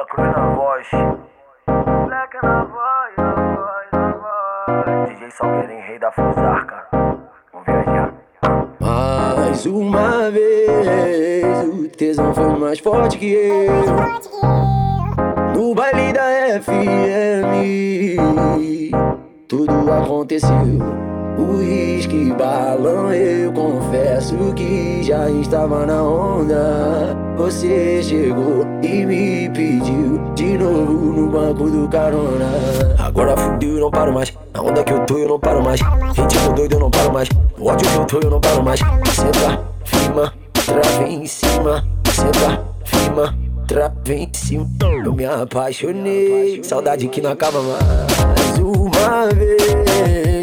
Da cruz na voz. Black na voz, na voz, na voz. DJ Salgueirinho, rei da Fusarca. Vamos viajar. Mais uma vez, o tesão foi mais forte que eu. No baile da FM, tudo aconteceu. Uísque, balão, eu confesso que já estava na onda. Você chegou e me pediu de novo no banco do carona. Agora fudeu, eu não paro mais. Na onda que eu tô, eu não paro mais. Ritmo doido, eu não paro mais. No ódio que eu tô, eu não paro mais. Senta, firma, trava em cima. Senta, firma, trava em cima. Eu me apaixonei. Saudade que não acaba mais. Uma vez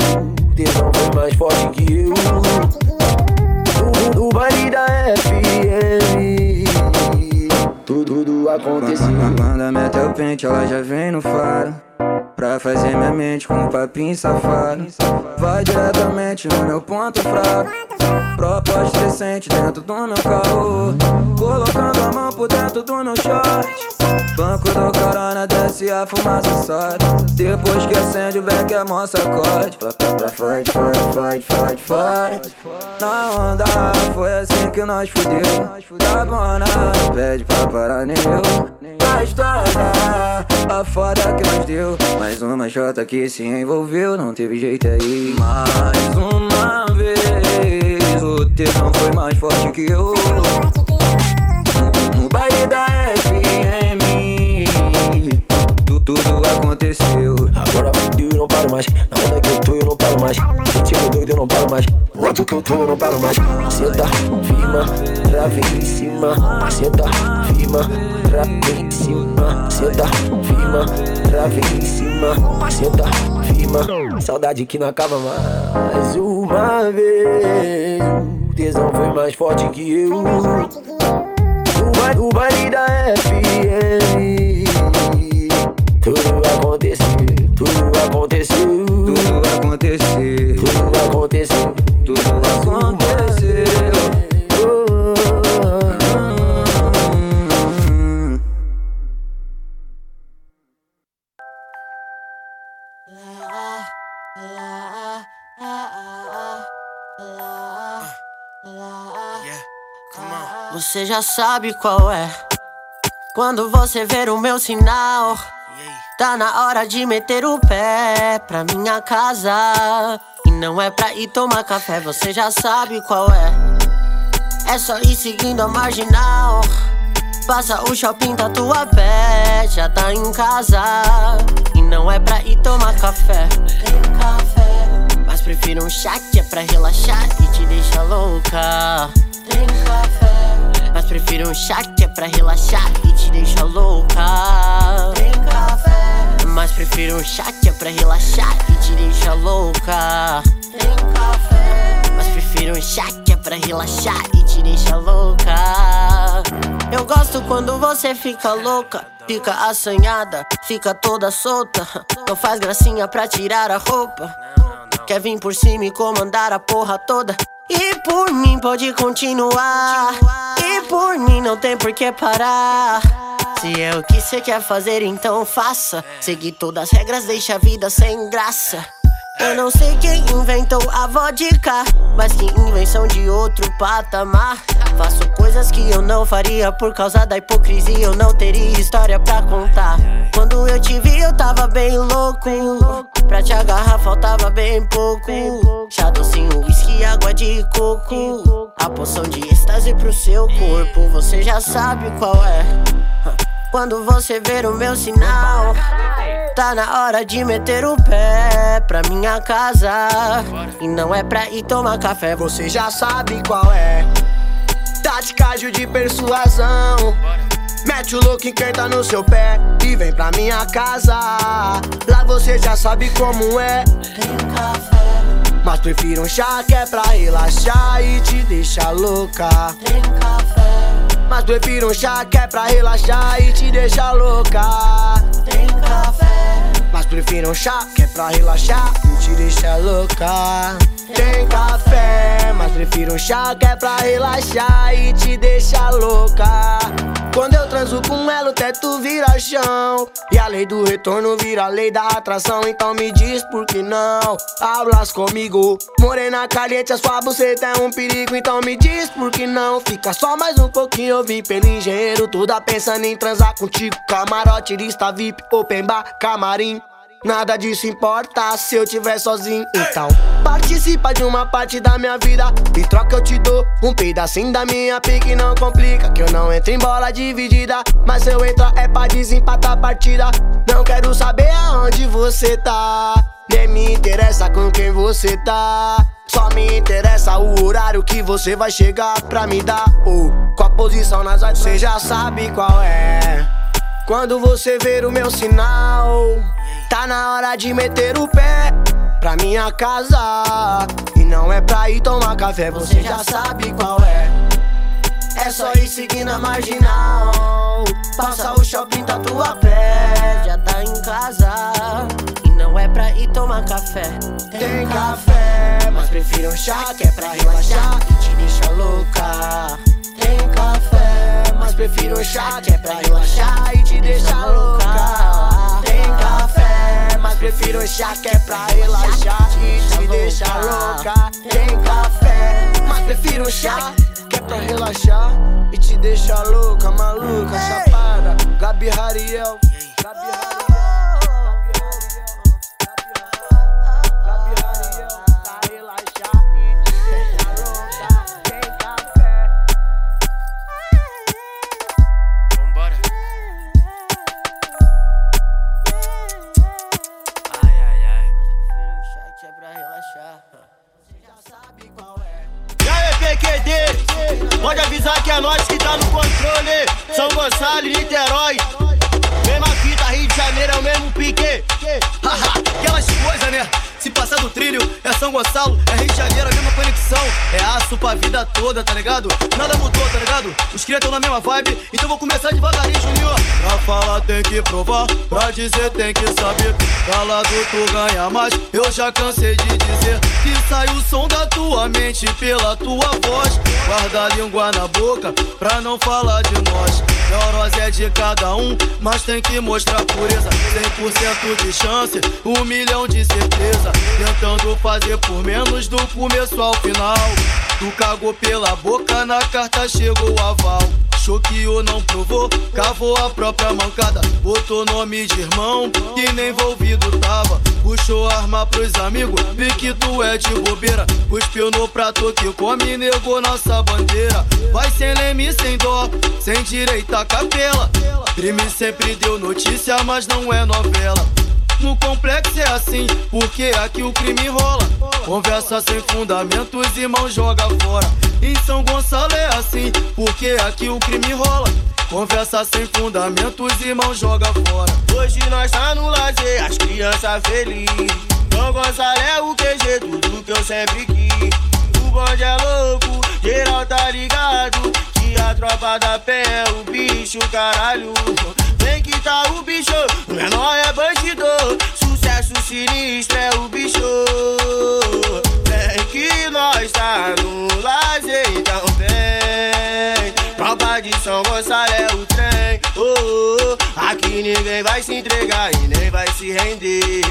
tesão foi mais forte que eu. No, no baile da FM, tudo, tudo aconteceu. Manda mete o pente, ela já vem no faro. Pra fazer minha mente com um papinho safado. Vai diretamente no meu ponto fraco. Proposta decente dentro do meu carro. Colocando a mão por dentro do meu short. Banco do corona desce a fumaça sobe. Depois que acende o beck é mó sacode. Pra forte, forte, forte, forte. Na onda foi assim que nós fudeu. Tá bona, pede pra parar nem eu. A a foda que nós deu. Mais uma jota que se envolveu, não teve jeito aí. Mais uma vez, mais forte que eu. No baile da FM, tu- tudo aconteceu. Agora eu não paro mais. Na onda que eu tô, eu não paro mais. Ritmo doido, eu não paro mais. Ódio que eu tô, eu não paro mais. Senta, firma, trava em cima. Senta, firma, trava em cima. Senta, firma, trava em cima. Senta, firma. Saudade que não acaba mais. Uma vez, tesão foi mais forte que eu. O ba- O baile da FM Tudo aconteceu, Você já sabe qual é. Quando você ver o meu sinal, tá na hora de meter o pé pra minha casa. E não é pra ir tomar café, você já sabe qual é. É só ir seguindo a marginal. Passa o shopping da tua pé, já tá em casa. E não é pra ir tomar café. Mas prefiro um chá que é pra relaxar e te deixa louca. Tem café. Mas prefiro um chá que é pra relaxar e te deixa louca. Tem café. Mas prefiro um chá que é pra relaxar e te deixa louca. Tem café. Mas prefiro um chá que é pra relaxar e te deixa louca. Eu gosto quando você fica louca, fica assanhada, fica toda solta. Não faz gracinha pra tirar a roupa. Quer vir por cima e comandar a porra toda. E por mim pode continuar. E por mim não tem por que parar. Se é o que cê quer fazer, então faça. Seguir todas as regras deixa a vida sem graça. Eu não sei quem inventou a vodka, mas que invenção de outro patamar. Faço coisas que eu não faria por causa da hipocrisia. Eu não teria história pra contar. Quando eu te vi, eu tava bem louco. Pra te agarrar, faltava bem pouco. Chá docinho, whisky, água de coco. A poção de êxtase pro seu corpo, você já sabe qual é. Quando você ver o meu sinal, tá na hora de meter o pé pra minha casa. E não é pra ir tomar café, você já sabe qual é. Tática de persuasão. Mete o louco e canta no seu pé e vem pra minha casa. Lá você já sabe como é. Tem café. Mas prefiro um chá que é pra relaxar e te deixar louca. Tem café. Mas prefiro um chá que é pra relaxar e te deixar louca. Tem café. Prefiro um chá que é pra relaxar e te deixar louca. Tem café, mas prefiro um chá que é pra relaxar e te deixar louca. Quando eu transo com ela, o teto vira chão. E a lei do retorno vira a lei da atração. Então me diz por que não hablas comigo. Morena caliente, a sua buceta é um perigo. Então me diz por que não. Fica só mais um pouquinho. Eu vim pelo engenheiro, toda pensando em transar contigo. Camarote, lista VIP, open bar, camarim. Nada disso importa se eu tiver sozinho. Então, participa de uma parte da minha vida. E troca eu te dou um pedacinho da minha pique. Não complica, que eu não entro em bola dividida. Mas se eu entrar é pra desempatar a partida. Não quero saber aonde você tá. Nem me interessa com quem você tá. Só me interessa o horário que você vai chegar pra me dar. Ou com a posição nas artes, você já sabe qual é. Quando você ver o meu sinal. Tá na hora de meter o pé pra minha casa. E não é pra ir tomar café, você já sabe qual é. É só ir seguindo a marginal. Passa o shopping tá tua pé. Já tá em casa. E não é pra ir tomar café. Tem café, mas prefiro um chá que é pra relaxar e te deixa louca. Tem café, mas prefiro um chá que é pra relaxar e te deixa louca. Tem café mas prefiro chá que é pra relaxar e te deixar louca. Tem café, mas prefiro chá que é pra relaxar e te deixar louca, maluca, chapada. Gabi Hariel. Pode avisar que é nós que tá no controle. São Gonçalo e Niterói. Mesma fita, Rio de Janeiro é o mesmo pique. Aquelas coisas, né? Se passar do trilho, é São Gonçalo, é Rio de Janeiro, a mesma conexão. É aço pra vida toda, tá ligado? Nada mudou, tá ligado? Os cria tão na mesma vibe, então vou começar devagarinho, Juninho. Pra falar tem que provar, pra dizer tem que saber. Calado tu ganha mais, eu já cansei de dizer que sai o som da tua mente pela tua voz. Guarda a língua na boca, pra não falar de nós. Neurose é de cada um, mas tem que mostrar pureza. 100% de chance, um milhão de certeza. Tentando fazer por menos do começo ao final. Tu cagou pela boca, na carta chegou o aval. Choqueou, não provou, cavou a própria mancada. Botou nome de irmão, que nem envolvido tava. Puxou arma pros amigos, vi que tu é de bobeira. Cuspiu no prato que come, negou nossa bandeira. Vai sem leme, sem dó, sem direita capela. Crime sempre deu notícia, mas não é novela. No complexo é assim, porque aqui o crime rola. Conversa sem fundamentos, irmão joga fora. Em São Gonçalo é assim, porque aqui o crime rola. Conversa sem fundamentos, irmão joga fora. Hoje nós tá no lazer, as crianças felizes. São Gonçalo é o QG, tudo que eu sempre quis. O bonde é louco, geral tá ligado. Que a tropa da pé é o bicho, caralho. Vem que tá o bicho, ninguém vai se entregar e nem vai se render.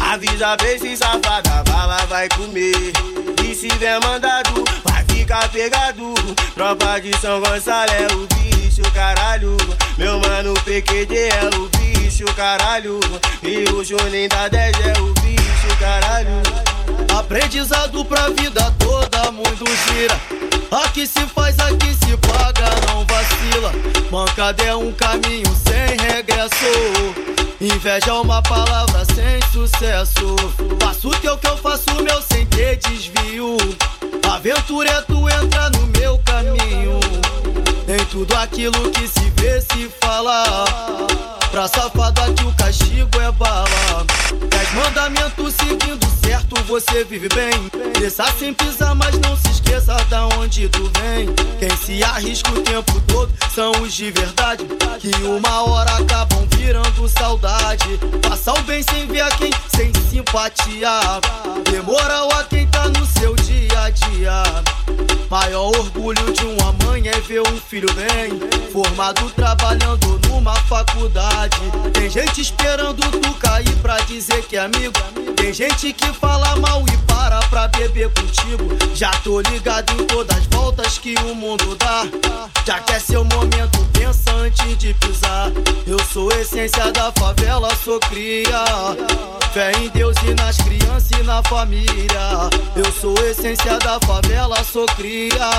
Avisa pra esse safado, a bala vai comer. E se vier mandado, vai ficar pegado. Tropa de São Gonçalo é o bicho caralho. Meu mano PQD é o bicho, caralho. E o Juninho da 10 é o bicho, caralho. Aprendizado pra vida toda, muito gira. Aqui se faz, aqui se paga, não vacila. Mancada é um caminho sem regresso. Inveja é uma palavra sem sucesso. Faço o que eu, que eu faço, meu sem ter desvio. Aventura é tu entrar no meu caminho. Tudo Tudo aquilo que se vê, se fala. Pra safado aqui o castigo é bala. Dez mandamentos seguindo certo, você vive bem. Desça sem pisar, mas não se esqueça da onde tu vem. Quem se arrisca o tempo todo são os de verdade. Que uma hora acabam virando saudade. Passa o bem sem ver a quem, sem simpatia. Demoral a quem tá no seu dia a dia. Maior orgulho de uma mãe é ver um filho bem formado trabalhando numa faculdade. Tem gente esperando tu cair pra dizer que é amigo. Tem gente que fala mal e para pra beber contigo. Já tô ligado em todas as voltas que o mundo dá. Já que é seu momento, pensa antes de pisar. Eu sou essência da favela, sou cria. Fé em Deus e nas crianças e na família. Eu sou essência da favela, sou cria.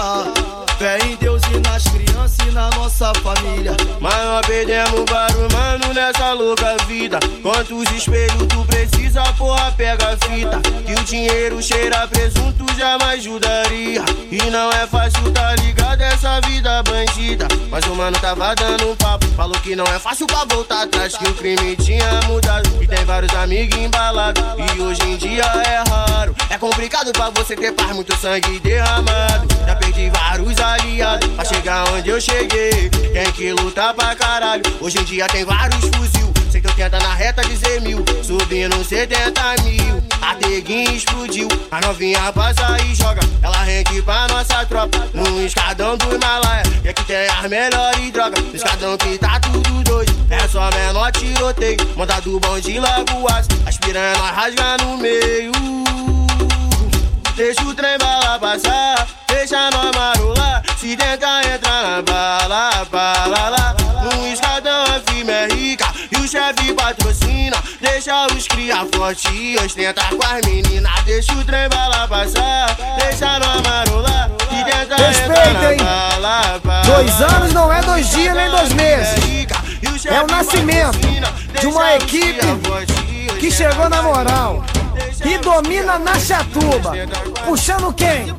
Fé em Deus e nas crianças e na nossa família. Mas nós perdemos vários mano nessa louca vida. Quantos espelhos tu precisa, porra, pega a fita. Que o dinheiro cheira presunto jamais ajudaria. E não é fácil, tá ligado? Essa vida bandida. Mas o mano tava dando um papo. Falou que não é fácil pra voltar atrás. Que o crime tinha mudado. E tem vários amigos embalados. E hoje em dia é raro. É complicado pra você ter paz, muito sangue derramado. Já perdi vários aliados pra chegar onde eu cheguei. Tem que lutar pra caralho. Hoje em dia tem vários fuzil. 180 na reta, dizer mil. Subindo 70 mil. A teguinha explodiu. A novinha passa e joga. Ela rende pra nossa tropa. No escadão do Himalaia. E aqui tem as melhores drogas. No escadão que tá tudo doido. É só menor tiroteio. Manda do bonde logo aço. As piranha nós rasga no meio. Deixa o trem bala passar, deixa nós marolar. Se tentar entrar na bala, bala lá. No escadão a firma é rica o chefe patrocina. Deixa os cria forte ostenta com as meninas. Deixa o trem bala passar, deixa nós marolar. Se tentar Respeita, hein? bala, bala Dois anos não é dois dias nem dois meses. É o nascimento de uma equipe que chegou na moral e domina na chatuba. Puxando quem?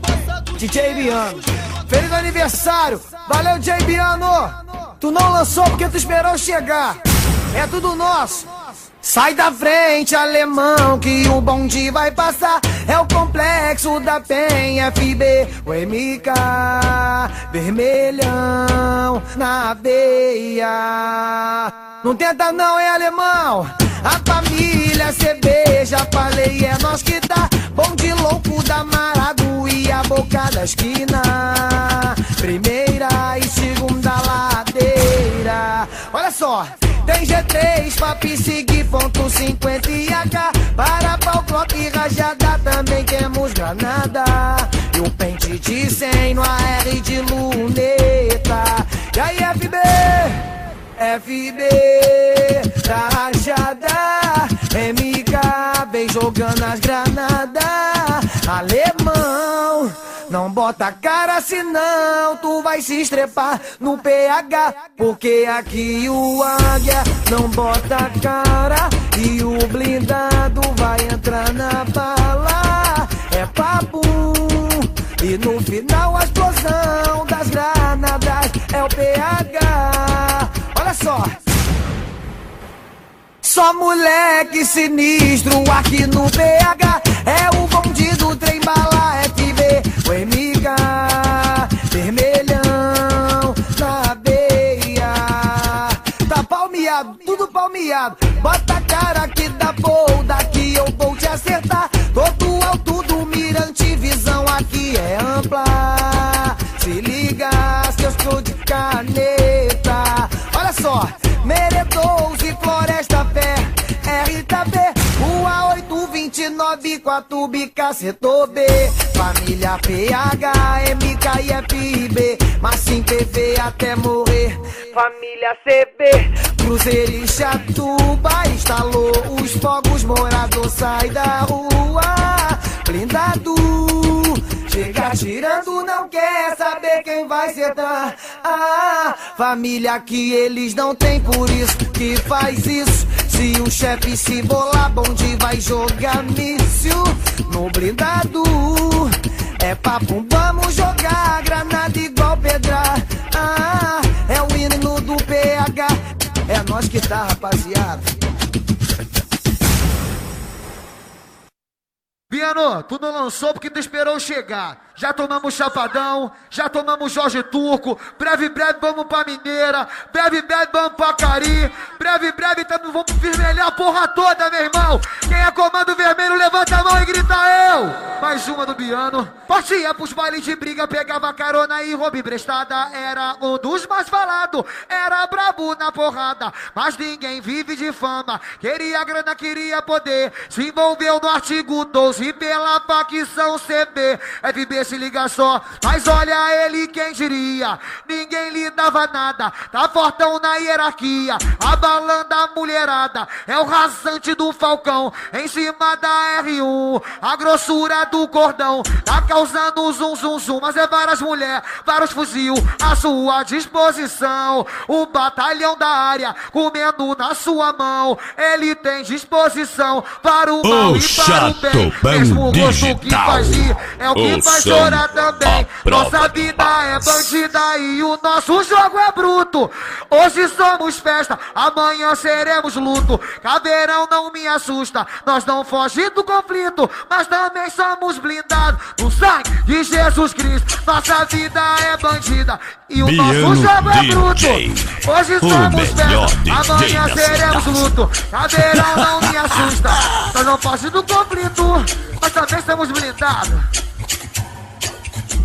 DJ Biano. Feliz aniversário! Valeu, DJ Biano! Tu não lançou porque tu esperou chegar. É tudo nosso. Sai da frente, alemão, que o bonde vai passar. É o complexo da Penha FB, o MK, vermelhão na veia. Não tenta não, é alemão. A família cerveja, falei, é nós que dá. Bonde louco da Maraguia, boca da esquina. Primeira e segunda ladeira. Olha só. Tem G3 pra perseguir ponto 50 e AK Para pau, clock e rajada também temos granada. E o pente de 100 no AR de luneta. E aí FB, FB da rajada. MK vem jogando as granadas. Alemão não bota cara senão tu vai se estrepar no PH Porque aqui o águia não bota cara E o blindado vai entrar na bala. É papo E no final a explosão das granadas é o PH Olha só. Só moleque sinistro aqui no PH É o bonde do trem bala O MK vermelhão na veia Tá palmeado, tudo palmeado. Bota a cara que dá boa Daqui eu vou te acertar. Todo alto do mirante Visão aqui é ampla. Se liga, seus show de caneta 829, 4 bica, setor B. Família PH, MK e FB Mas sim PV até morrer. Família CB, Cruzeiro e Chatuba Instalou os fogos, morador sai da rua. Blindado chega girando, não quer saber quem vai sedar. Ah, família que eles não têm, por isso que faz isso. Se o chefe se bolar, bonde vai jogar míssil no blindado. É papo, vamos jogar granada igual pedra. Ah, é o hino do PH. É nós que tá, rapaziada. Tu não lançou porque tu esperou chegar. Já tomamos Chapadão, já tomamos Jorge Turco. Breve, breve vamos pra Mineira. Breve, breve vamos pra Cari. Breve, breve também vamos vermelhar a porra toda, meu irmão. Quem é comando vermelho, levanta a mão e grita eu. Mais uma do Biano. Partia pros bailes de briga, pegava carona e roubo emprestada. Era um dos mais falados, era brabo na porrada. Mas ninguém vive de fama. Queria grana, queria poder. Se envolveu no artigo 12 e pela facção CB. FB se liga só, mas olha ele quem diria. Ninguém lhe dava nada, tá fortão na hierarquia. Abalando a mulherada, é o rasante do Falcão. Em cima da R1, a grossura do cordão. Tá zum zum, mas é várias mulheres, vários fuzil à sua disposição. O batalhão da área comendo na sua mão. Ele tem disposição para o mal e para o bem. Mesmo o gosto que faz rir é o que faz chorar também. Nossa vida é bandida e o nosso jogo é bruto. Hoje somos festa, amanhã seremos luto. Caveirão não me assusta, nós não fogimos do conflito, mas também somos blindados sangue de Jesus Cristo. Nossa vida é bandida e o Biano nosso jogo é bruto. Hoje o somos melhor festa, DJ amanhã seremos luto. Caveirão não me assusta, nós não fogimos do conflito, mas também somos blindados.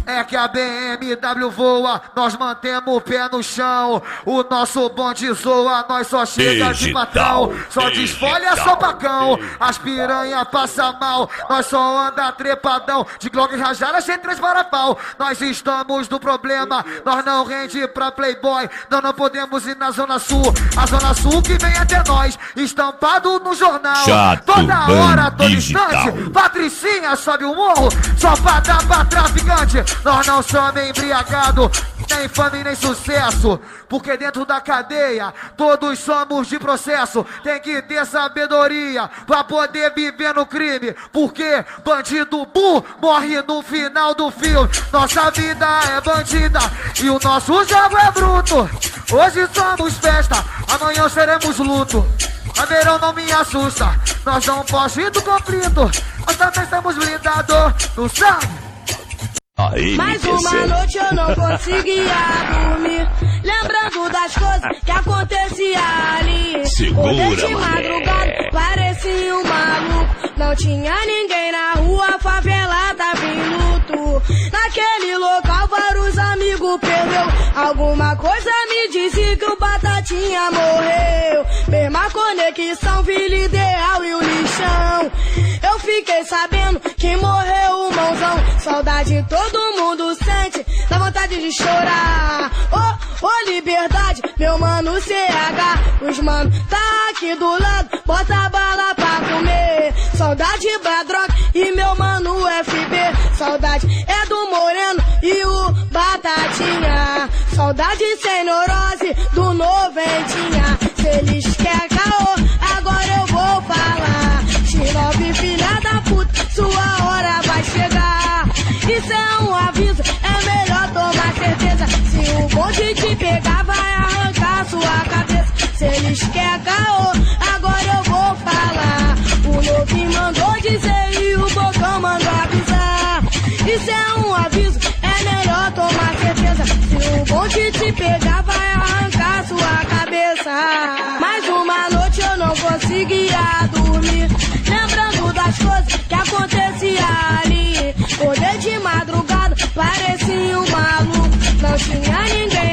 É que a BMW voa, nós mantemos o pé no chão. O nosso bonde zoa, nós só chega de Digital, patrão. Só desfolha digital, sopacão, as piranha passa mal. Nós só anda trepadão, de Glock rajada sem três parafal. Nós estamos no problema, nós não rende pra playboy. Nós não podemos ir na Zona Sul, a Zona Sul que vem até nós. Estampado no jornal, Chato toda hora, todo instante. Patricinha sobe o morro, só pra dar pra traficante. Nós não somos embriagado, nem fama nem sucesso. Porque dentro da cadeia, todos somos de processo. Tem que ter sabedoria pra poder viver no crime. Porque bandido burro morre no final do filme. Nossa vida é bandida e o nosso jogo é bruto. Hoje somos festa, amanhã seremos luto. A verão não me assusta, nós não fogimos do conflito. Nós também estamos blindados no sangue. Aí, Mais uma noite eu não conseguia dormir. Lembrando das coisas que acontecia ali. Segura, Acordei de madrugada, parecia um maluco. Não tinha ninguém na rua, a favela tava em luto. Naquele local, vários amigos perdeu. Alguma coisa me disse que o Batatinha morreu. Mesma conexão, Vila Ideal e o lixão. Eu fiquei sabendo que morreu o mãozão. Saudade todo mundo sente, dá vontade de chorar. Ô, ô liberdade, meu mano CH. Os mano tá aqui do lado, bota bala pra comer. Saudade Badrock e meu mano FB. Saudade é do Moreno e o Batatinha. Saudade sem neurose do Noventinha. Te pegar, vai arrancar sua cabeça. Se eles querem caô, agora eu vou falar. O Novinho mandou dizer e o Bocão mandou avisar. Isso é um aviso, é melhor tomar certeza. Se o bonde te pegar, vai arrancar sua cabeça. Mais uma noite eu não conseguia dormir. Lembrando das coisas que acontecia ali. Acordei de madrugada, parecia um maluco. Não tinha ninguém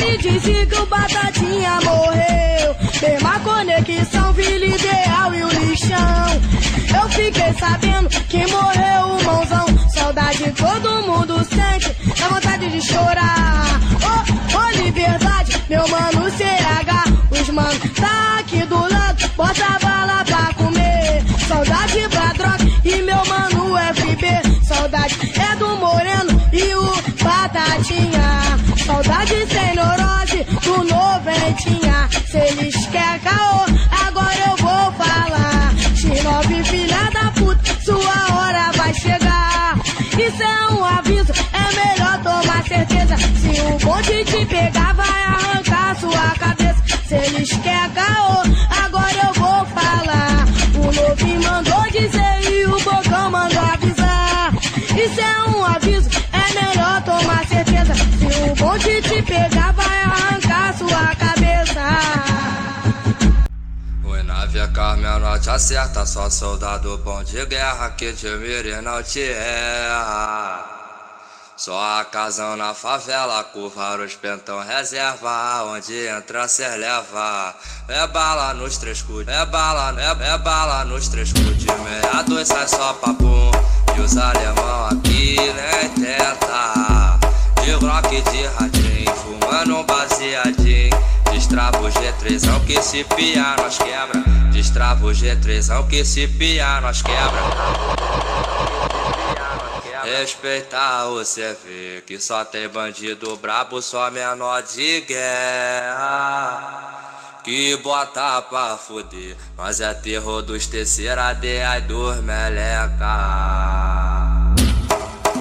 Me disse que o Batatinha morreu. Mesma conexão, Vila Ideal e o lixão. Eu fiquei sabendo que morreu o mãozão. Saudade todo mundo sente, dá vontade de chorar. Ô, ô liberdade, meu mano CH. Os mano tá aqui do lado, bota bala pra comer. Saudade Badrock e meu mano FB. Saudade é do Moreno Batatinha. Saudade sem neurose do Noventinha. Se eles querem caô, agora eu vou falar. X9 filha da puta, sua hora vai chegar. Isso é um aviso, é certeza. Se o bonde te pegar, vai arrancar sua cabeça. Se eles querem caô, agora eu vou falar. O Lobi mandou dizer e o Bocão mandou avisar. Isso é um aviso, Se o bonde te pegar, vai arrancar sua cabeça. Oi, nave Carmen, não te acerta, só soldado bom de guerra que te e não te erra. Só a casão na favela, curva os pentão reserva, onde entra cê leva. É bala nos três cu, é bala, é, é bala nos três cu de meia dois sai só papum. E os alemão aqui nem tenta. De rock de radinho, fumando um baseadinho. Destrava o G3 que se pia, nós quebra. Destrava o G3 que se pia, nós quebra. Respeitar o CV, que só tem bandido brabo, só menor de guerra. Que bota pra fuder, nós é terror dos terceira D, dos meleca.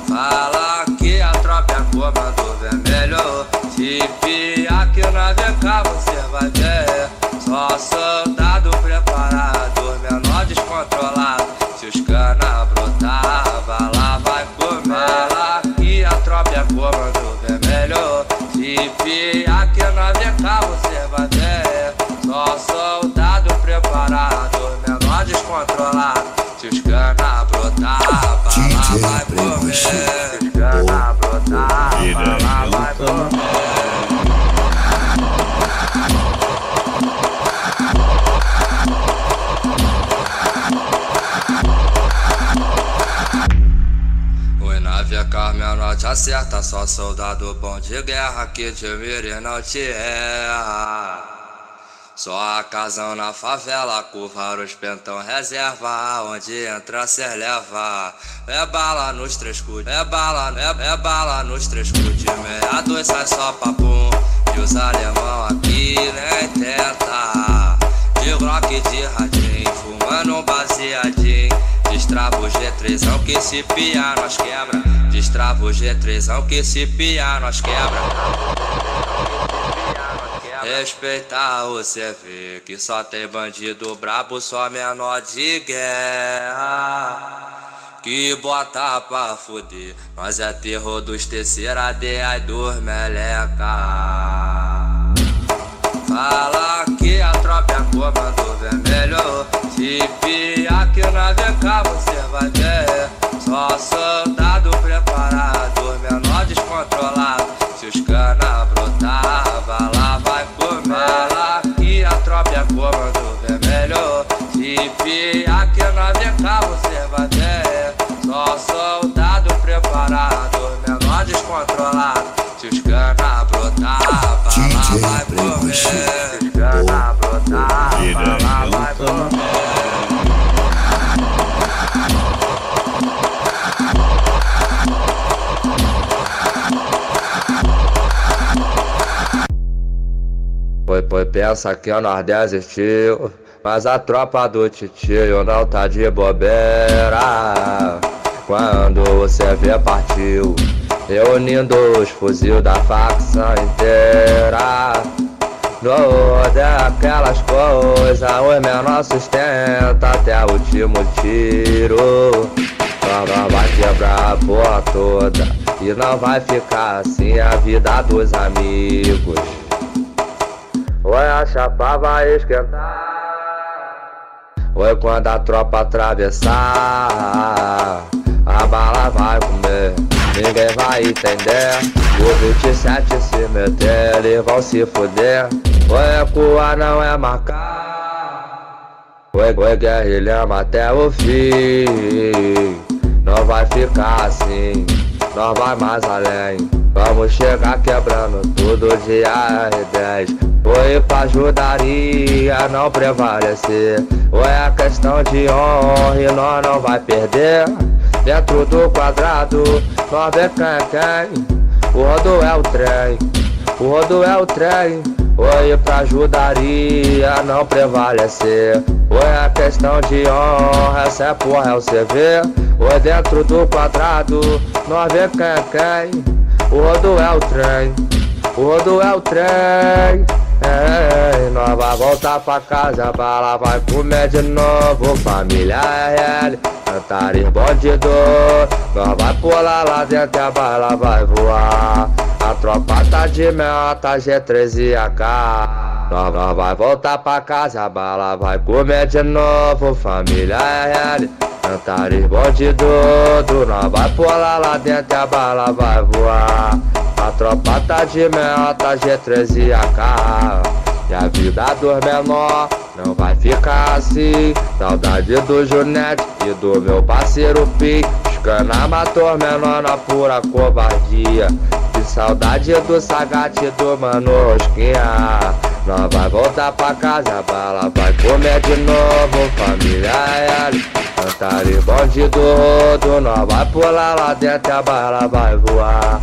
Fala que a é comando vermelho, se pia que na VK você vai ver. Só soldado preparado, menor descontrolado. Se os cana brotava, lá vai comer. Que a tropa é comando vermelho. Se pia que na VK você vai ver. Só soldado preparado, menor descontrolado. Se os cana brotava, lá vai comer. Se os cana brotava, lá vai comer. Oi, nave Carmen, não te acerta, só soldado bom de guerra que te mira e não te erra. Só a casão na favela, curva os pentão reserva, onde entra cê leva. É bala nos três cu, é bala, é, é bala nos três cu de meia dois sai só papum. E os alemão aqui nem tenta. De rock de radinho, fumando um baseadinho. Destrava o G3 que se pia, nós quebra. Destrava o G3 que se pia, nós quebra. Respeitar o CV, que só tem bandido brabo, só menor de guerra. Que bota pra fuder, nós é terror dos terceira D, ai dos meleca. Fala que a tropa é comando vermelho, se pia que na VK você vai ver. Só soldado descontrolado. Se os cana brotava, lá vai comer. Se os cana brotava, lá vai comer. Foi, foi, pensa que nós desistiu Mas a tropa do titio não tá de bobeira Quando você vê partiu Reunindo os fuzil da facção inteira No daquelas coisas O menor sustenta até o último tiro Nós vai quebrar a porra toda E não vai ficar assim a vida dos amigos Oi, a chapa vai esquentar. Oi, quando a tropa atravessar, a bala vai comer. Ninguém vai entender. O 27 se meter, eles vão se fuder. Oi, cua não é marcar. Oi, oi, guerrilhamos até o fim. Não vai ficar assim, não vai mais além. Vamos chegar quebrando tudo de R10 Foi pra ajudaria não prevalecer Ou é questão de honra e nós não vai perder Dentro do quadrado, nós vê quem é quem O rodo é o trem, o rodo é o trem Oi pra ajudaria não prevalecer. Ou é questão de honra, essa é porra é o CV Oi dentro do quadrado, nós vê quem é quem o rodo é o trem, o rodo é o trem. É, nós vai voltar pra casa, bala vai comer de novo, família RL, Antares bandido, nós vai pular lá dentro, a bala vai voar. A tropa tá de meta, G13 e AK. Nós, nós vai voltar pra casa, a bala vai comer de novo, família RL, Antares bandido, nós vai pular lá dentro, a bala vai voar. A tropa tá de meta, G13 e AK E a vida dos menor não vai ficar assim. Saudade do Junete e do meu parceiro Pi Escana matou menor na pura covardia. Que saudade do Sagate e do Mano Rosquinha. Nós vai voltar pra casa, bala vai comer de novo. Família L, cantar bandido rodo. Nós vai pular lá dentro, a bala vai voar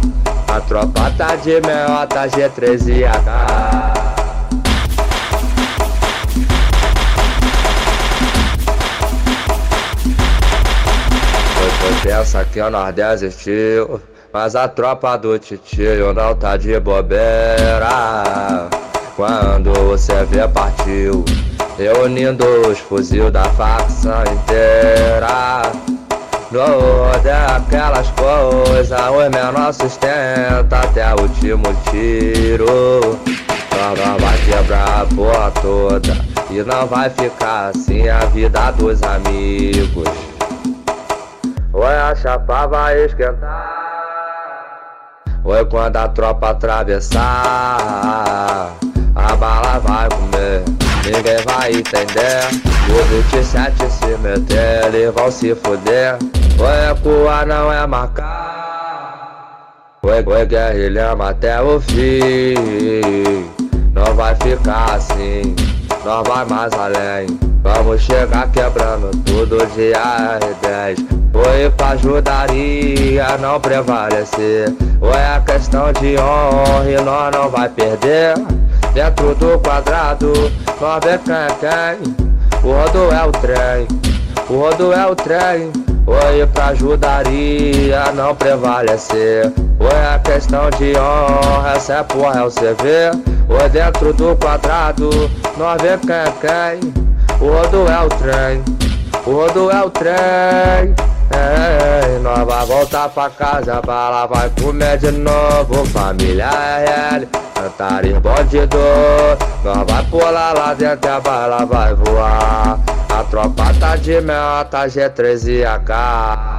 a tropa tá de meota, G13 e H. Você pensa que o Nordeste existiu, mas a tropa do titio não tá de bobeira. Quando você vê partiu, reunindo os fuzil da facção inteira. No é aquelas coisas, os menores sustenta até o último tiro. Nós vai quebrar a porra toda e não vai ficar assim a vida dos amigos. Oi, a chapa vai esquentar. Oi, quando a tropa atravessar, a bala vai comer ninguém vai entender. O 27 se meter, eles vão se fuder. Oi, recuar não é marcar. Oi, oi, guerrilhamos até o fim. Não vai ficar assim, não vai mais além. Vamos chegar quebrando tudo de R10. Foi pra ajudaria não prevalecer. Ou é questão de honra e nós não vai perder. Dentro do quadrado, nós vê quem é quem. O rodo é o trem, o rodo é o trem. Oi pra ajudaria não prevalecer. Oi é questão de honra, essa é porra é o CV. Oi dentro do quadrado, nós vê quem é quem. O rodo é o trem, o rodo é o trem. É, nós vai voltar pra casa, a bala vai comer de novo, família RL, Antares bandido, nós vai pular lá dentro, a bala vai voar, a tropa tá de meta, G13 e AK.